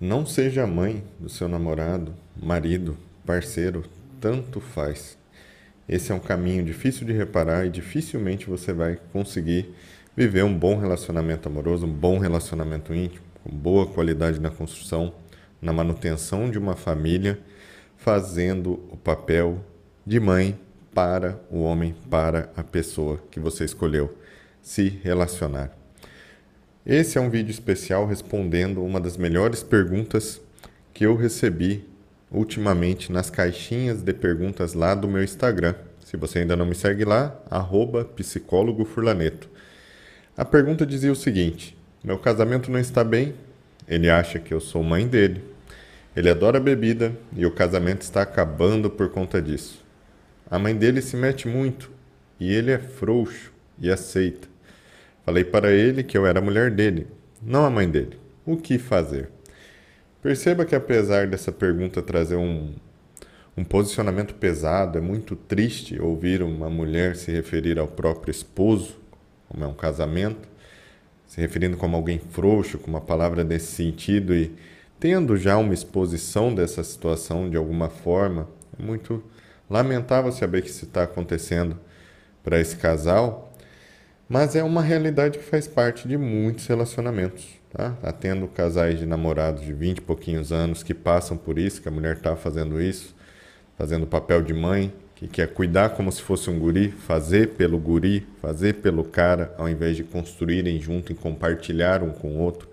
Não seja mãe do seu namorado, marido, parceiro, tanto faz. Esse é um caminho difícil de reparar e dificilmente você vai conseguir viver um bom relacionamento amoroso, um bom relacionamento íntimo, com boa qualidade na construção, na manutenção de uma família, fazendo o papel de mãe para o homem, para a pessoa que você escolheu se relacionar. Esse é um vídeo especial respondendo uma das melhores perguntas que eu recebi ultimamente nas caixinhas de perguntas lá do meu Instagram. Se você ainda não me segue lá, arroba psicólogo Furlaneto. A pergunta dizia o seguinte: Meu casamento não está bem, ele acha que eu sou mãe dele. Ele adora bebida e o casamento está acabando por conta disso. A mãe dele se mete muito e ele é frouxo e aceita. Falei para ele que eu era a mulher dele, não a mãe dele. O que fazer? Perceba que apesar dessa pergunta trazer um, um posicionamento pesado, é muito triste ouvir uma mulher se referir ao próprio esposo, como é um casamento, se referindo como alguém frouxo, com uma palavra nesse sentido e tendo já uma exposição dessa situação de alguma forma, é muito lamentável saber que isso está acontecendo para esse casal mas é uma realidade que faz parte de muitos relacionamentos. Tá? tá tendo casais de namorados de 20 e pouquinhos anos que passam por isso, que a mulher está fazendo isso, fazendo papel de mãe, que quer cuidar como se fosse um guri, fazer pelo guri, fazer pelo cara, ao invés de construírem junto e compartilhar um com o outro.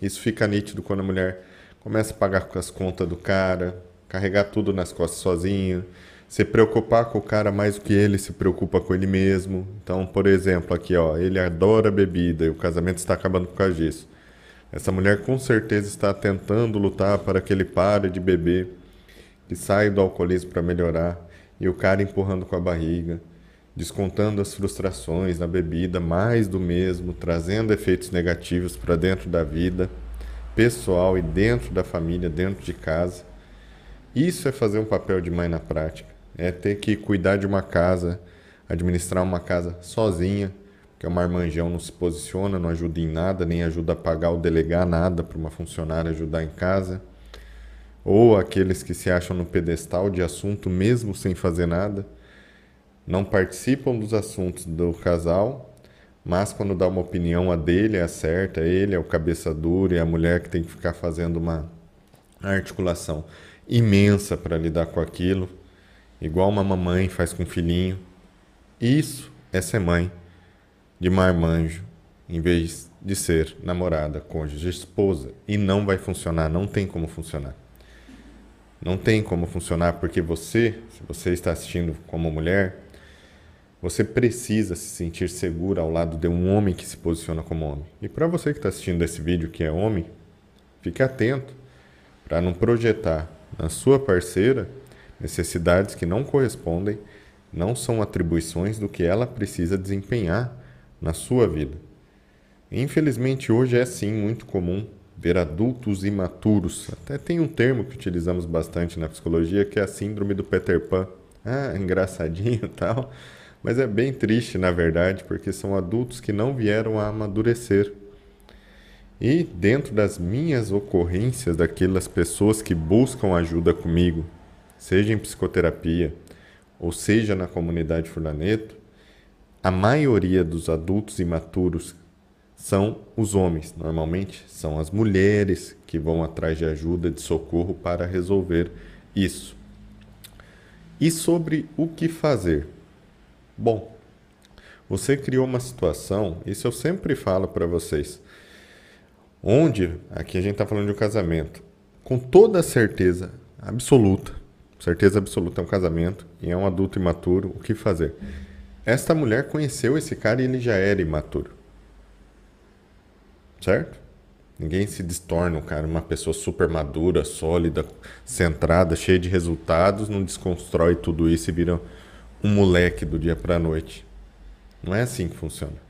Isso fica nítido quando a mulher começa a pagar as contas do cara, carregar tudo nas costas sozinho, se preocupar com o cara mais do que ele se preocupa com ele mesmo. Então, por exemplo, aqui, ó, ele adora bebida e o casamento está acabando por causa disso. Essa mulher com certeza está tentando lutar para que ele pare de beber, que saia do alcoolismo para melhorar, e o cara empurrando com a barriga, descontando as frustrações na bebida, mais do mesmo, trazendo efeitos negativos para dentro da vida pessoal e dentro da família, dentro de casa. Isso é fazer um papel de mãe na prática é ter que cuidar de uma casa, administrar uma casa sozinha, porque o marmanjão não se posiciona, não ajuda em nada, nem ajuda a pagar ou delegar nada para uma funcionária ajudar em casa. Ou aqueles que se acham no pedestal de assunto mesmo sem fazer nada, não participam dos assuntos do casal, mas quando dá uma opinião a dele é a certa, ele é o cabeça dura e a mulher que tem que ficar fazendo uma articulação imensa para lidar com aquilo igual uma mamãe faz com o filhinho. Isso é ser mãe de marmanjo, em vez de ser namorada, cônjuge, esposa. E não vai funcionar, não tem como funcionar. Não tem como funcionar porque você, se você está assistindo como mulher, você precisa se sentir segura ao lado de um homem que se posiciona como homem. E para você que está assistindo esse vídeo que é homem, fique atento para não projetar na sua parceira Necessidades que não correspondem não são atribuições do que ela precisa desempenhar na sua vida. Infelizmente, hoje é sim muito comum ver adultos imaturos. Até tem um termo que utilizamos bastante na psicologia que é a síndrome do Peter Pan. Ah, engraçadinho e tal. Mas é bem triste, na verdade, porque são adultos que não vieram a amadurecer. E dentro das minhas ocorrências, daquelas pessoas que buscam ajuda comigo, seja em psicoterapia ou seja na comunidade Furlaneto, a maioria dos adultos imaturos são os homens. Normalmente são as mulheres que vão atrás de ajuda, de socorro para resolver isso. E sobre o que fazer? Bom, você criou uma situação, isso eu sempre falo para vocês, onde, aqui a gente está falando de um casamento, com toda certeza absoluta, certeza absoluta é um casamento e é um adulto imaturo, o que fazer? Esta mulher conheceu esse cara e ele já era imaturo. Certo? Ninguém se destorna, o cara, uma pessoa super madura, sólida, centrada, cheia de resultados, não desconstrói tudo isso e vira um moleque do dia para a noite. Não é assim que funciona.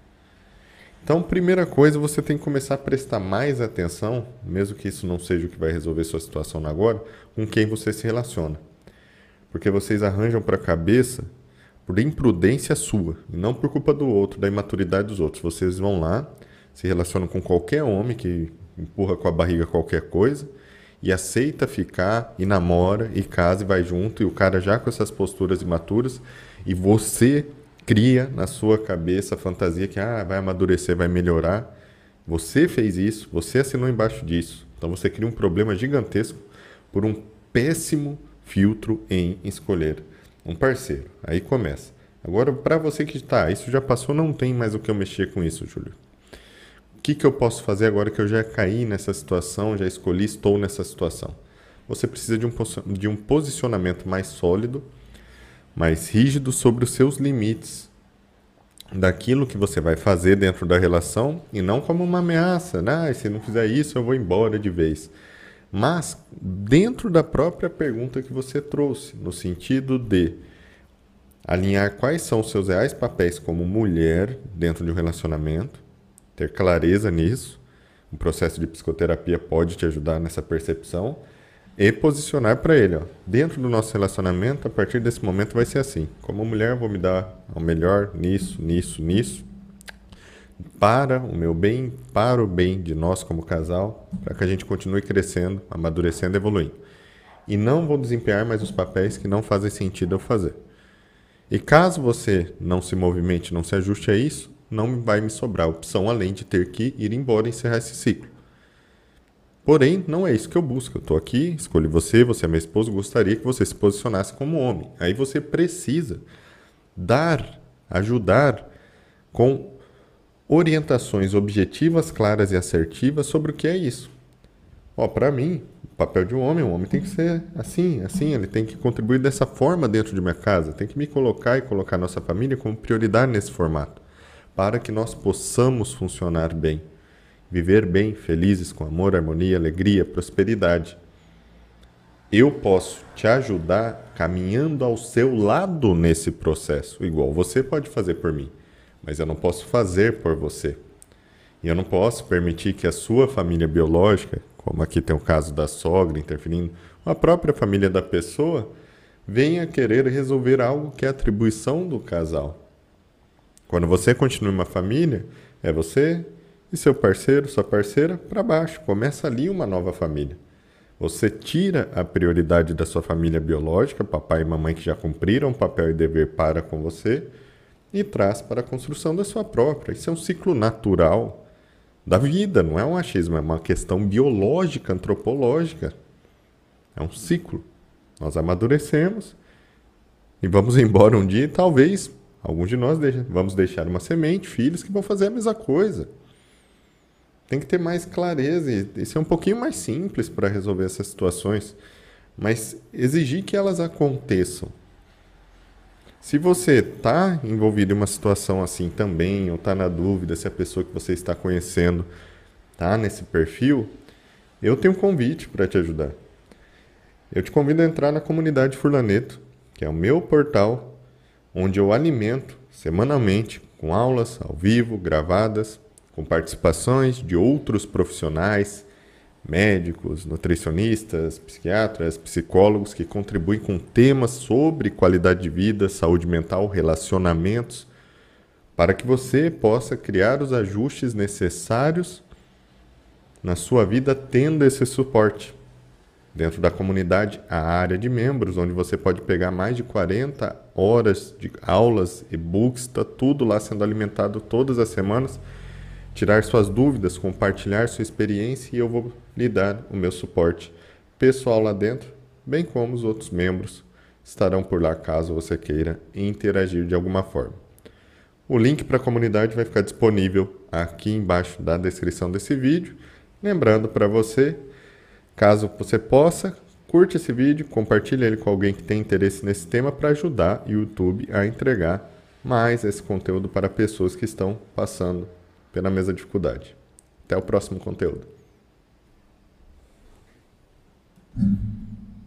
Então, primeira coisa, você tem que começar a prestar mais atenção, mesmo que isso não seja o que vai resolver sua situação agora, com quem você se relaciona porque vocês arranjam para a cabeça por imprudência sua, e não por culpa do outro, da imaturidade dos outros. Vocês vão lá, se relacionam com qualquer homem que empurra com a barriga qualquer coisa, e aceita ficar e namora e casa e vai junto e o cara já com essas posturas imaturas e você cria na sua cabeça a fantasia que ah, vai amadurecer, vai melhorar. Você fez isso, você assinou embaixo disso. Então você cria um problema gigantesco por um péssimo filtro em escolher um parceiro. Aí começa. Agora, para você que está, isso já passou, não tem mais o que eu mexer com isso, Júlio. O que, que eu posso fazer agora que eu já caí nessa situação, já escolhi, estou nessa situação? Você precisa de um, de um posicionamento mais sólido, mais rígido sobre os seus limites daquilo que você vai fazer dentro da relação e não como uma ameaça, né? Ah, se não fizer isso eu vou embora de vez. Mas dentro da própria pergunta que você trouxe, no sentido de alinhar quais são os seus reais papéis como mulher dentro de um relacionamento, ter clareza nisso. O processo de psicoterapia pode te ajudar nessa percepção e posicionar para ele, ó, dentro do nosso relacionamento, a partir desse momento vai ser assim. Como mulher, vou me dar o melhor nisso, nisso, nisso, para o meu bem, para o bem de nós como casal, para que a gente continue crescendo, amadurecendo, evoluindo. E não vou desempenhar mais os papéis que não fazem sentido eu fazer. E caso você não se movimente, não se ajuste a isso, não vai me sobrar opção além de ter que ir embora e encerrar esse ciclo. Porém, não é isso que eu busco. Eu estou aqui, escolhi você, você é meu esposo, gostaria que você se posicionasse como homem. Aí você precisa dar, ajudar com orientações objetivas, claras e assertivas sobre o que é isso. Ó, para mim, o papel de um homem, um homem tem que ser assim, assim, ele tem que contribuir dessa forma dentro de minha casa, tem que me colocar e colocar nossa família como prioridade nesse formato, para que nós possamos funcionar bem, viver bem, felizes com amor, harmonia, alegria, prosperidade. Eu posso te ajudar caminhando ao seu lado nesse processo, igual você pode fazer por mim, mas eu não posso fazer por você. E eu não posso permitir que a sua família biológica, como aqui tem o caso da sogra interferindo, a própria família da pessoa, venha querer resolver algo que é atribuição do casal. Quando você continua uma família, é você e seu parceiro, sua parceira, para baixo. Começa ali uma nova família. Você tira a prioridade da sua família biológica, papai e mamãe que já cumpriram papel e dever para com você, e traz para a construção da sua própria. Isso é um ciclo natural da vida, não é um achismo, é uma questão biológica, antropológica. É um ciclo. Nós amadurecemos e vamos embora um dia e talvez alguns de nós deixa, vamos deixar uma semente, filhos que vão fazer a mesma coisa. Tem que ter mais clareza e ser um pouquinho mais simples para resolver essas situações, mas exigir que elas aconteçam. Se você está envolvido em uma situação assim também, ou está na dúvida se a pessoa que você está conhecendo está nesse perfil, eu tenho um convite para te ajudar. Eu te convido a entrar na comunidade Furlaneto, que é o meu portal, onde eu alimento semanalmente com aulas ao vivo, gravadas, com participações de outros profissionais médicos, nutricionistas, psiquiatras, psicólogos que contribuem com temas sobre qualidade de vida, saúde mental, relacionamentos, para que você possa criar os ajustes necessários na sua vida tendo esse suporte. Dentro da comunidade, a área de membros, onde você pode pegar mais de 40 horas de aulas, e-books, está tudo lá sendo alimentado todas as semanas tirar suas dúvidas, compartilhar sua experiência e eu vou lhe dar o meu suporte pessoal lá dentro, bem como os outros membros estarão por lá caso você queira interagir de alguma forma. O link para a comunidade vai ficar disponível aqui embaixo da descrição desse vídeo. Lembrando para você, caso você possa, curte esse vídeo, compartilhe ele com alguém que tem interesse nesse tema para ajudar o YouTube a entregar mais esse conteúdo para pessoas que estão passando pela mesma dificuldade. Até o próximo conteúdo.